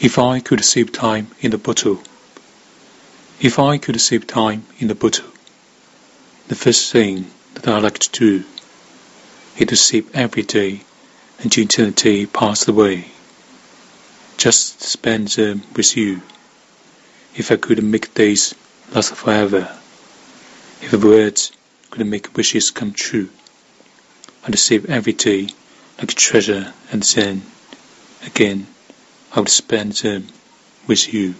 If I could save time in the bottle, if I could save time in the bottle, the first thing that I'd like to do is to save every day until eternity passed away, just spend them with you. If I could make days last forever, if words could make wishes come true, I'd save every day like treasure and then, again, I would spend them with you.